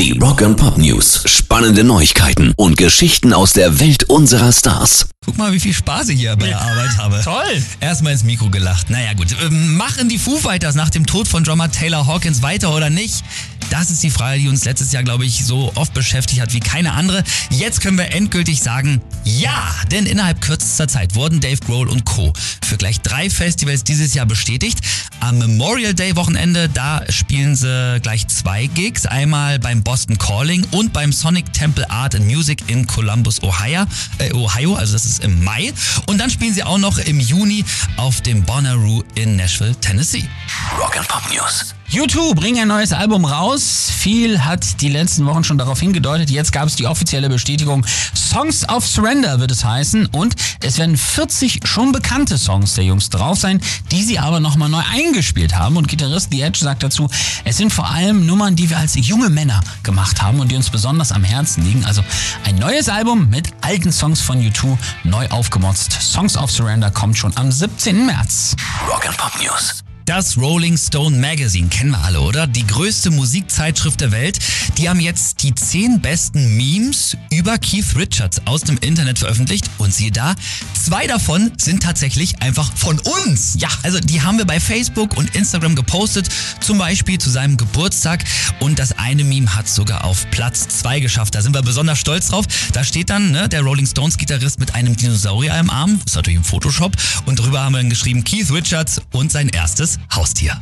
Die Rock and Pop News. Spannende Neuigkeiten und Geschichten aus der Welt unserer Stars. Guck mal, wie viel Spaß ich hier bei der Arbeit habe. Toll. Erstmal ins Mikro gelacht. Naja, gut. Ähm, Machen die Foo Fighters nach dem Tod von Drummer Taylor Hawkins weiter oder nicht? Das ist die Frage, die uns letztes Jahr, glaube ich, so oft beschäftigt hat wie keine andere. Jetzt können wir endgültig sagen, ja! Denn innerhalb kürzester Zeit wurden Dave Grohl und Co. für gleich drei Festivals dieses Jahr bestätigt. Am Memorial Day Wochenende, da spielen sie gleich zwei Gigs. Einmal beim Boston Calling und beim Sonic Temple Art and Music in Columbus, Ohio. Äh, Ohio, also das ist im Mai. Und dann spielen sie auch noch im Juni auf dem Bonnaroo in Nashville, Tennessee. Rock and Pop News. U2 bringen ein neues Album raus. Viel hat die letzten Wochen schon darauf hingedeutet. Jetzt gab es die offizielle Bestätigung. Songs of Surrender wird es heißen. Und es werden 40 schon bekannte Songs der Jungs drauf sein, die sie aber nochmal neu eingespielt haben. Und Gitarrist The Edge sagt dazu, es sind vor allem Nummern, die wir als junge Männer gemacht haben und die uns besonders am Herzen liegen. Also ein neues Album mit alten Songs von U2, neu aufgemotzt. Songs of Surrender kommt schon am 17. März. Rock and Pop News. Das Rolling Stone Magazine kennen wir alle, oder? Die größte Musikzeitschrift der Welt. Die haben jetzt die zehn besten Memes über Keith Richards aus dem Internet veröffentlicht. Und siehe da, zwei davon sind tatsächlich einfach von uns. Ja, also die haben wir bei Facebook und Instagram gepostet. Zum Beispiel zu seinem Geburtstag. Und das eine Meme hat sogar auf Platz zwei geschafft. Da sind wir besonders stolz drauf. Da steht dann ne, der Rolling Stones Gitarrist mit einem Dinosaurier im Arm. Ist natürlich im Photoshop. Und drüber haben wir dann geschrieben Keith Richards und sein erstes Haustier.